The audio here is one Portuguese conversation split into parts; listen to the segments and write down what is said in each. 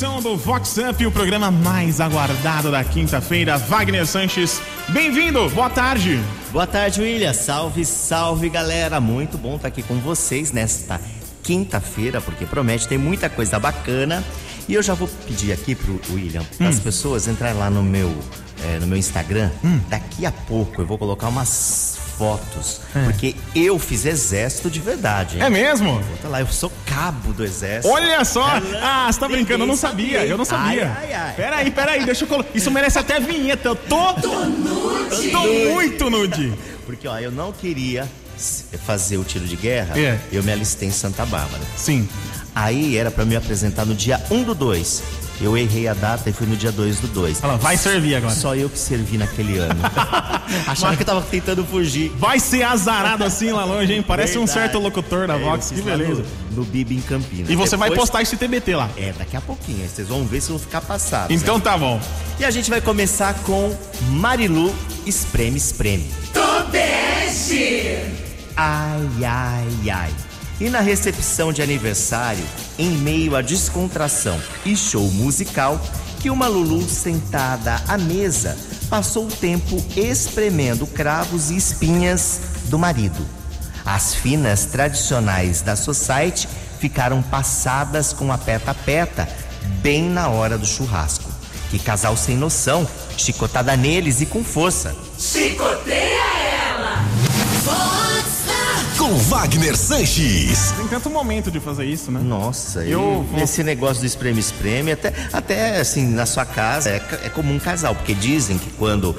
edição do Vox Up, o programa mais aguardado da quinta-feira. Wagner Sanches, bem-vindo, boa tarde. Boa tarde, William. Salve, salve, galera. Muito bom estar aqui com vocês nesta quinta-feira, porque promete ter muita coisa bacana. E eu já vou pedir aqui pro William, para as hum. pessoas entrarem lá no meu, é, no meu Instagram. Hum. Daqui a pouco eu vou colocar umas fotos. É. Porque eu fiz exército de verdade. Hein? É mesmo? Bota lá, eu sou cabo do exército. Olha só! ah, você tá brincando, eu não sabia. Eu não sabia. Ai, ai, ai. Peraí, peraí, deixa eu colocar. Isso merece até vinheta. Eu tô. Tô nude! Eu tô muito nude. Porque, ó, eu não queria fazer o tiro de guerra. É. Eu me alistei em Santa Bárbara. Sim. Aí era para me apresentar no dia 1 do 2. Eu errei a data e fui no dia 2 do 2. Fala, vai servir agora. Só eu que servi naquele ano. Achava que eu tava tentando fugir. Vai ser azarado assim lá longe, hein? Parece Verdade. um certo locutor da é, Vox. Que beleza. No, no Bibi em Campinas. E você Depois... vai postar esse TBT lá. É, daqui a pouquinho. Vocês vão ver se vão ficar passados. Então né? tá bom. E a gente vai começar com Marilu Espreme Espreme. Tobeste! Ai, ai, ai. E na recepção de aniversário, em meio à descontração e show musical, que uma Lulu sentada à mesa passou o tempo espremendo cravos e espinhas do marido. As finas tradicionais da Society ficaram passadas com a peta-peta bem na hora do churrasco. Que casal sem noção, chicotada neles e com força. Chicoteia! Com Wagner Sanches. Tem tanto momento de fazer isso, né? Nossa, eu esse negócio do espreme-espreme, até, até assim, na sua casa, é, é comum casal, porque dizem que quando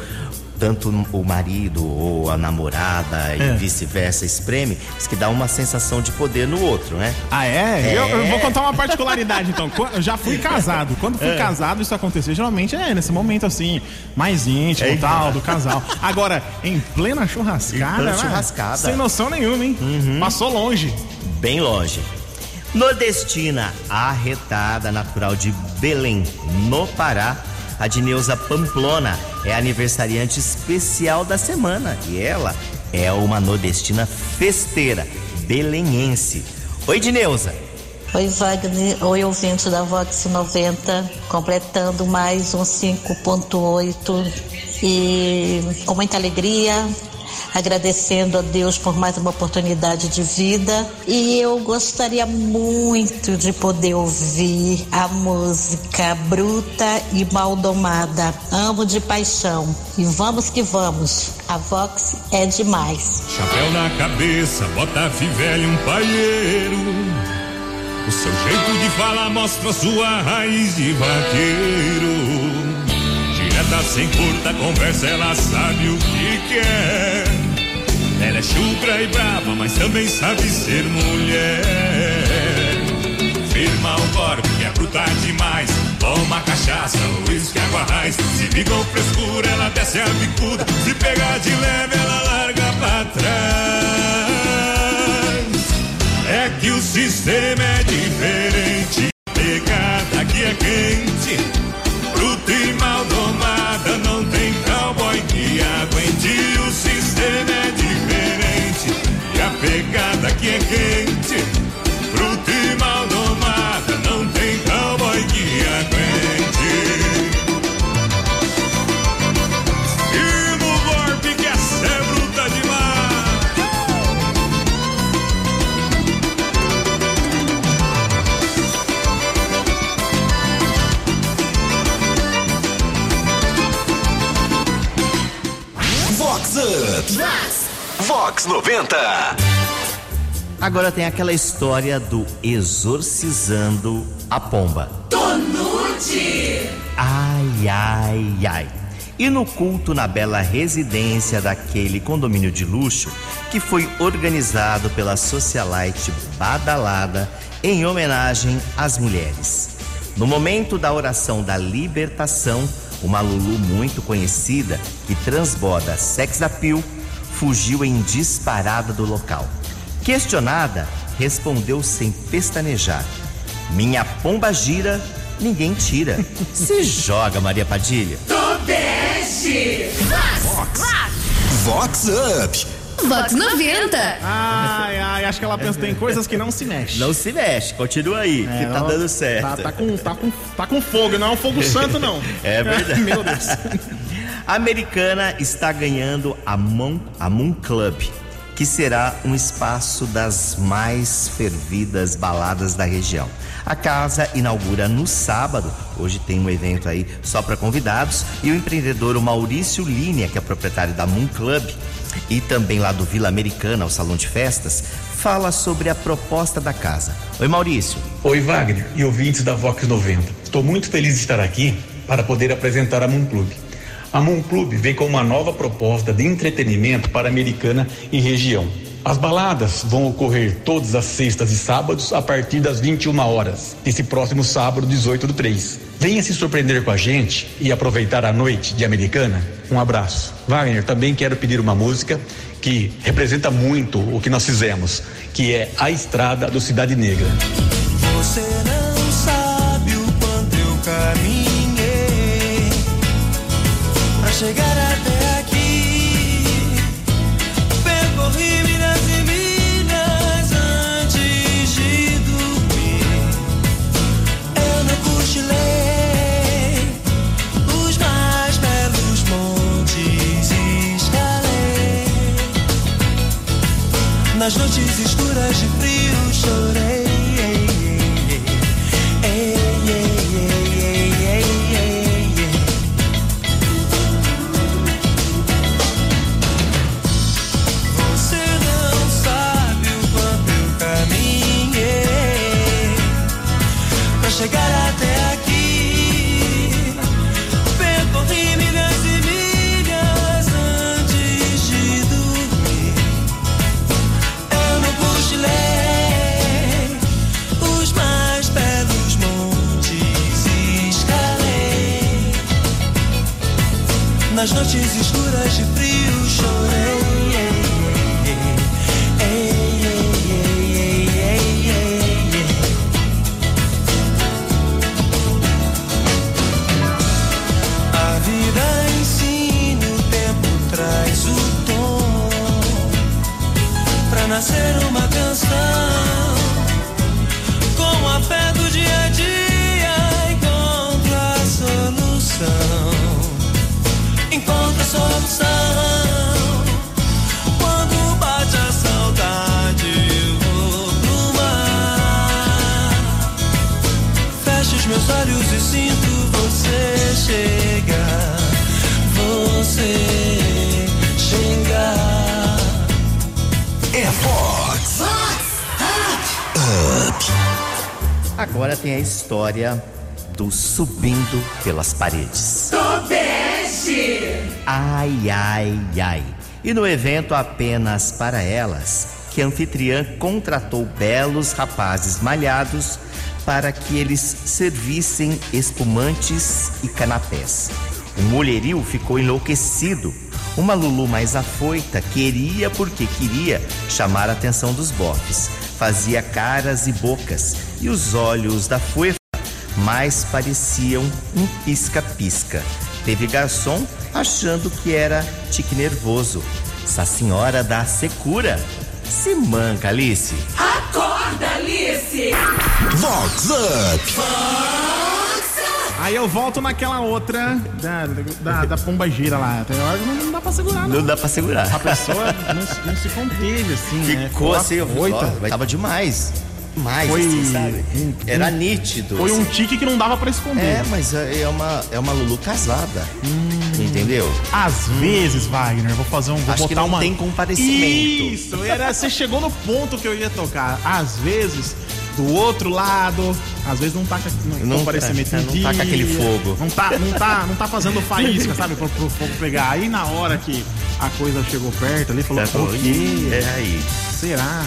tanto o marido ou a namorada é. e vice-versa espreme, diz que dá uma sensação de poder no outro, né? Ah, é? é. Eu, eu, vou contar uma particularidade então. Eu já fui casado. Quando fui é. casado, isso aconteceu. Geralmente é nesse momento assim, mais íntimo e é. tal, do casal. Agora, em plena churrascada. Em plena churrascada. Sem noção nenhuma, hein? Uhum. Passou longe. Bem longe. Nordestina, arretada, natural de Belém, no Pará, a Dineuza Pamplona é aniversariante especial da semana e ela é uma nordestina festeira, belenhense. Oi, Dineuza. Oi, Wagner. Oi, ouvinte da Vox 90, completando mais um 5.8 e com muita alegria, agradecendo a Deus por mais uma oportunidade de vida. E eu gostaria muito de poder ouvir a música Bruta e Maldomada. Amo de paixão. E vamos que vamos. A Vox é demais. Chapéu na cabeça, bota e um paieiro. O seu jeito de falar mostra sua raiz de vaqueiro direta, sem curta conversa, ela sabe o que quer. Chucra e brava, mas também sabe ser mulher. Firma o corpo, que é bruta demais. Toma cachaça, uísque, água raiz. Se liga com frescura, ela desce a bicuda. Se pegar de leve, ela larga pra trás. É que o sistema é diferente. Que Agora tem aquela história do exorcizando a pomba. Tonute! Ai, ai, ai. E no culto na bela residência daquele condomínio de luxo que foi organizado pela socialite Badalada em homenagem às mulheres. No momento da oração da libertação, uma Lulu muito conhecida que transborda sex appeal fugiu em disparada do local. Questionada, respondeu sem pestanejar: Minha pomba gira, ninguém tira. Se joga, Maria Padilha. Tobeste! Vox! Vox Up! Vox 90. Ai, ai, acho que ela pensa tem coisas que não se mexem. Não se mexe, continua aí, que tá dando certo. Tá, tá com, tá, com, tá com fogo, não é um fogo santo, não. É verdade. Meu Deus. A americana está ganhando a Moon, a Moon Club, que será um espaço das mais fervidas baladas da região. A casa inaugura no sábado, hoje tem um evento aí só para convidados, e o empreendedor Maurício Linha, que é proprietário da Moon Club, e também lá do Vila Americana, o salão de festas, fala sobre a proposta da casa. Oi, Maurício. Oi, Wagner e ouvintes da Vox 90. Estou muito feliz de estar aqui para poder apresentar a Moon Club. A Moon Club vem com uma nova proposta de entretenimento para Americana e região. As baladas vão ocorrer todas as sextas e sábados a partir das 21 horas, esse próximo sábado, 18 do 3. Venha se surpreender com a gente e aproveitar a noite de Americana. Um abraço. Wagner, também quero pedir uma música que representa muito o que nós fizemos, que é A Estrada do Cidade Negra. Chegar até aqui. Percorri milhas e milhas antes de dormir. Eu não cochilei os mais belos montes escalei. Nas noites escuras de frio chorei. Nas noites escuras de frio chorei. Agora tem a história do Subindo pelas Paredes. Tobeste. Ai, ai, ai. E no evento apenas para elas, que a anfitriã contratou belos rapazes malhados para que eles servissem espumantes e canapés. O mulherio ficou enlouquecido. Uma Lulu mais afoita queria porque queria chamar a atenção dos bofes. Fazia caras e bocas e os olhos da fuefa mais pareciam um pisca-pisca. Teve garçom achando que era tique nervoso. Essa senhora da secura. Se manca, Alice. Acorda, Alice. Vox Up. Aí eu volto naquela outra da, da, da pomba gira lá. Tem hora que não, dá pra segurar, não. Não dá pra segurar. A pessoa não, se- não se conteve, assim, né? Ficou assim, ó, tava demais. Demais, Foi assim, sabe? um- Era um- nítido. Foi um assim. tique que não dava pra esconder. É, mas é é uma, é uma Lulu casada. Entendeu? Às vezes, Wagner, vou fazer um. Vou Acho que botar não uma. tem comparecimento. Isso, era, você chegou no ponto que eu ia tocar. Às vezes, do outro lado, às vezes não tá com não, comparecimento não tá com aquele dia, fogo. Não tá, não tá, não tá fazendo faísca, sabe? Pro, pro fogo pegar. Aí na hora que a coisa chegou perto ali, falou, falou, "Por quê? "Ih, é aí. Será?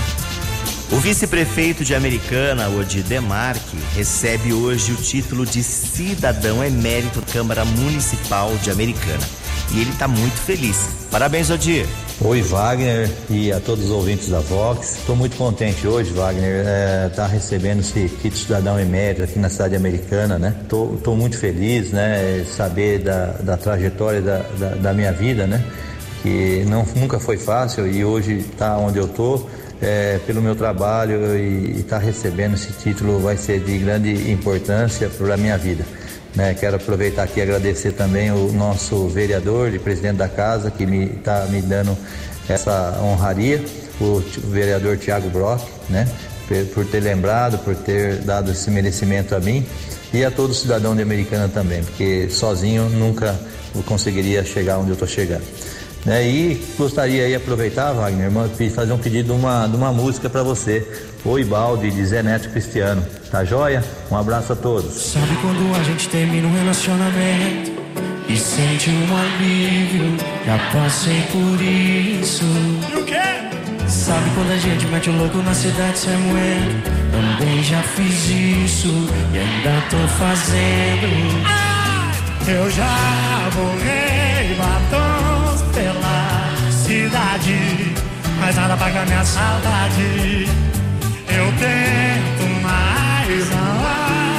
O vice-prefeito de Americana, Odi Demarque, recebe hoje o título de cidadão emérito Câmara Municipal de Americana. E ele tá muito feliz. Parabéns, Odi. Oi, Wagner e a todos os ouvintes da Vox. Estou muito contente hoje, Wagner, estar recebendo esse kit cidadão emérito aqui na cidade americana, né? Estou muito feliz, né? Saber da, da trajetória da, da, da minha vida, né? que não, nunca foi fácil e hoje está onde eu estou. É, pelo meu trabalho e estar tá recebendo esse título vai ser de grande importância para a minha vida. Né? Quero aproveitar aqui e agradecer também o nosso vereador e presidente da casa que me está me dando essa honraria, o vereador Tiago Brock, né? por ter lembrado, por ter dado esse merecimento a mim e a todo cidadão de Americana também, porque sozinho nunca conseguiria chegar onde eu estou chegando. Né? E gostaria de aproveitar, Wagner, fazer um pedido de uma, de uma música para você, O Ibaldi, de Zé Neto Cristiano. Tá joia? Um abraço a todos. Sabe quando a gente termina um relacionamento e sente um alívio? Já passei por isso. E o quê? Sabe quando a gente mete o louco na cidade sem moeda? Também já fiz isso e ainda tô fazendo. Ah, eu já borrei pela mas nada paga minha saudade. Eu tento, mas não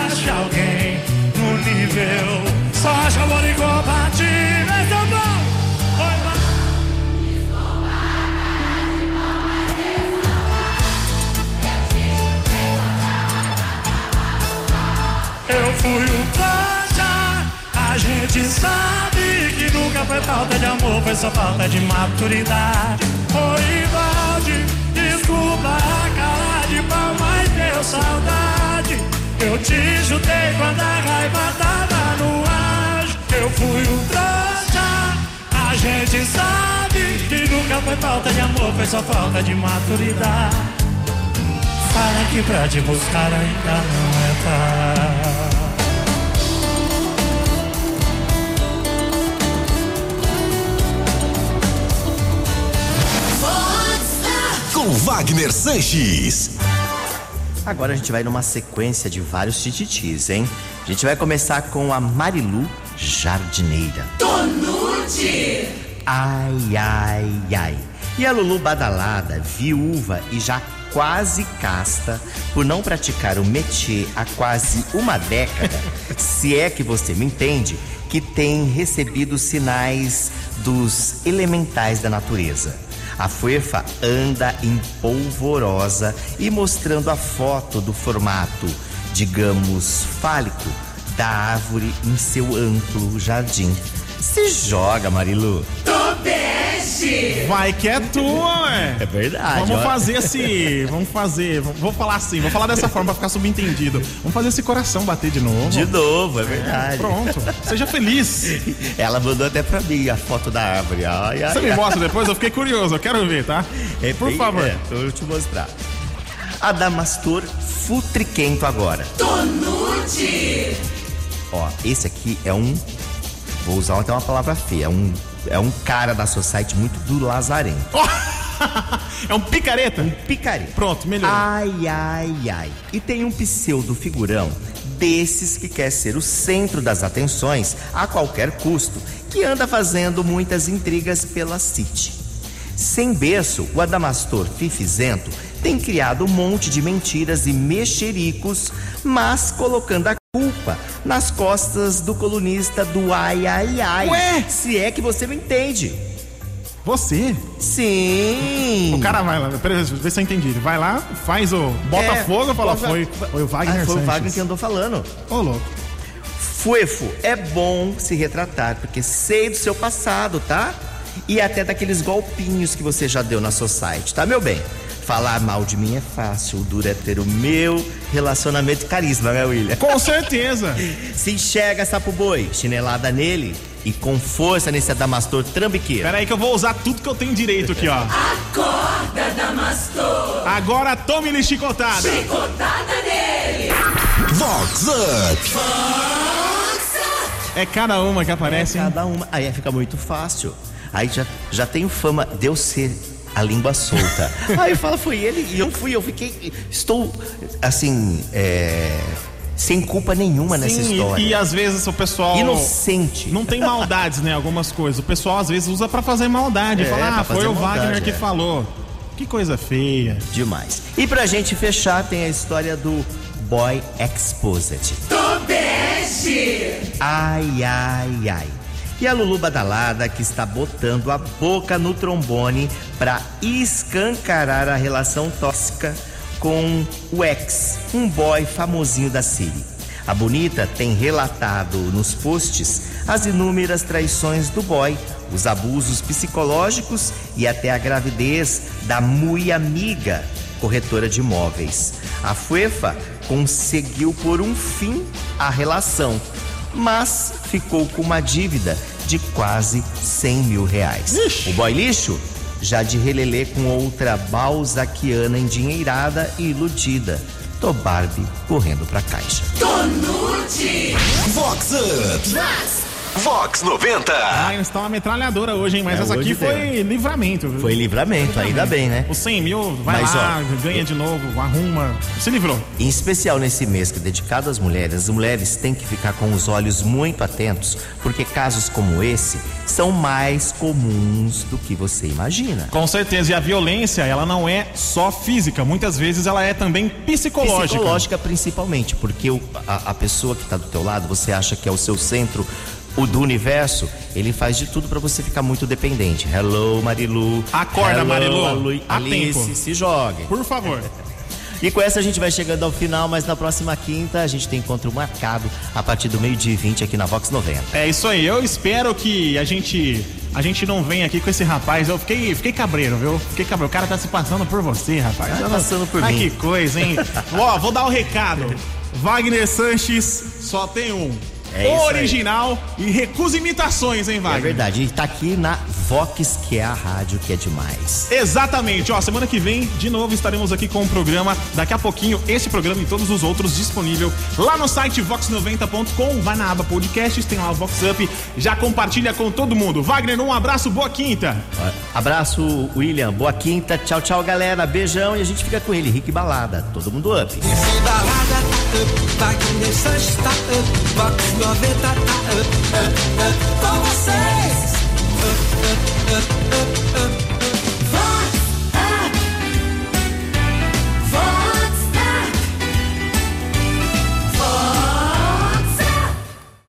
acho alguém no nível. Só acho amor incompatível. O. Eu fui um trouxa, a gente sabe que nunca foi falta de amor, foi só falta de maturidade. Oi, Valde, desculpa a cara de pau, mas deu saudade. Eu te chutei quando a raiva tava no ar. Eu fui um trouxa, a gente sabe que nunca foi falta de amor, foi só falta de maturidade. Fala que pra te buscar ainda não é tarde. Wagner Sanches. Agora a gente vai numa sequência de vários tititis, hein? A gente vai começar com a Marilu Jardineira. Tonude. Ai, ai, ai. E a Lulu Badalada, viúva e já quase casta, por não praticar o métier há quase uma década, se é que você me entende, que tem recebido sinais dos elementais da natureza. A Fuefa anda em polvorosa e mostrando a foto do formato, digamos, fálico da árvore em seu amplo jardim. Se joga, Marilu. Vai que é tua, ué. É verdade. Vamos ó. fazer esse. Vamos fazer. Vou falar assim, vou falar dessa forma pra ficar subentendido. Vamos fazer esse coração bater de novo. De novo, é verdade. Pronto. Seja feliz. Ela mandou até pra mim a foto da árvore. Ai, ai, Você me mostra depois? Eu fiquei curioso, eu quero ver, tá? É Por bem- favor. é, eu vou te mostrar. Adamastor futriquento agora. Tonude. Ó, esse aqui é um. Vou usar até uma palavra feia. É um, é um cara da society muito do lazarento. é um picareta? Um picareta. Pronto, melhor. Ai, ai, ai. E tem um pseudo figurão desses que quer ser o centro das atenções a qualquer custo, que anda fazendo muitas intrigas pela City. Sem berço, o Adamastor Fifizento tem criado um monte de mentiras e mexericos, mas colocando a culpa nas costas do colunista do Ai Ai Ai. Ué? Se é que você me entende. Você? Sim. O cara vai lá, peraí, vê se eu entendi. Ele vai lá, faz o Botafogo e fala, foi, foi o Wagner Ah, foi o Sanches. Wagner que andou falando. Ô, louco. Fuefo, é bom se retratar, porque sei do seu passado, tá? E até daqueles golpinhos que você já deu na society, tá, meu bem? Falar mal de mim é fácil, o duro é ter o meu relacionamento e carisma, né, William? Com certeza. Se enxerga, sapo boi, chinelada nele e com força nesse adamastor trambiqueiro. Pera aí que eu vou usar tudo que eu tenho direito aqui, ó. Acorda, Damastor. Agora tome-lhe chicotada. Chicotada nele. Vox Up. É cada uma que aparece, É cada uma. Aí fica muito fácil. Aí já, já tenho fama de eu ser a língua solta. Aí fala, foi ele e eu fui, eu fiquei. Estou assim, é, sem culpa nenhuma nessa Sim, história. e, e às vezes o pessoal. Inocente. Não tem maldades, né? Algumas coisas. O pessoal às vezes usa pra fazer maldade. É, Fala, ah, foi o maldade, Wagner que é. falou. Que coisa feia. Demais. E pra gente fechar, tem a história do Boy Exposed. Tobeste. Ai, ai, ai. E a Lulu Badalada que está botando a boca no trombone para escancarar a relação tóxica com o ex, um boy famosinho da Siri. A Bonita tem relatado nos posts as inúmeras traições do boy, os abusos psicológicos e até a gravidez da mui amiga, corretora de imóveis. A Fuefa conseguiu por um fim a relação, mas ficou com uma dívida de quase 100 mil reais. O boy lixo já de relelê com outra balzaquiana endinheirada e iludida. Tô Barbie correndo pra caixa. Tonute. Vox Up. Vox 90. Ah, eles estão uma metralhadora hoje, hein? Mas É, essa aqui foi tem. livramento. viu? Foi livramento, ainda bem, né? Os 100 mil, vai Mas, lá, ó, ganha de novo, arruma. Se livrou. Em especial nesse mês que é dedicado às mulheres, as mulheres têm que ficar com os olhos muito atentos, porque casos como esse são mais comuns do que você imagina. Com certeza. E a violência, ela não é só física. Muitas vezes ela é também psicológica. Psicológica principalmente, porque o- a, a pessoa que está do teu lado, você acha que é o seu centro o do universo, ele faz de tudo para você ficar muito dependente. Hello, Marilu. Acorda, Hello, Marilu. Alu- Alice, tempo. se jogue. Por favor. E com essa a gente vai chegando ao final, mas na próxima quinta a gente tem encontro marcado a partir do meio-dia e 20 aqui na Vox 90. É isso aí. Eu espero que a gente a gente não venha aqui com esse rapaz. Eu fiquei, fiquei cabreiro, viu? Fiquei cabreiro. O cara tá se passando por você, rapaz. Tá passando por Ai, mim. que coisa, hein? Ó, vou dar o recado. Wagner Sanches só tem um. É. Original e recusa imitações, hein, É Wagner? verdade, ele tá aqui na Vox, que é a rádio que é demais. Exatamente, ó, semana que vem, de novo, estaremos aqui com o programa. Daqui a pouquinho, esse programa e todos os outros disponível lá no site vox90.com. Vai na aba podcasts, tem lá o Vox Up. Já compartilha com todo mundo. Wagner, um abraço, boa quinta. Abraço, William. Boa quinta. Tchau, tchau, galera. Beijão e a gente fica com ele. Rick Balada. Todo mundo up. Balada tá up, Wagner Sanches tá up, Vox 90 tá uh, uh, uh, com vocês.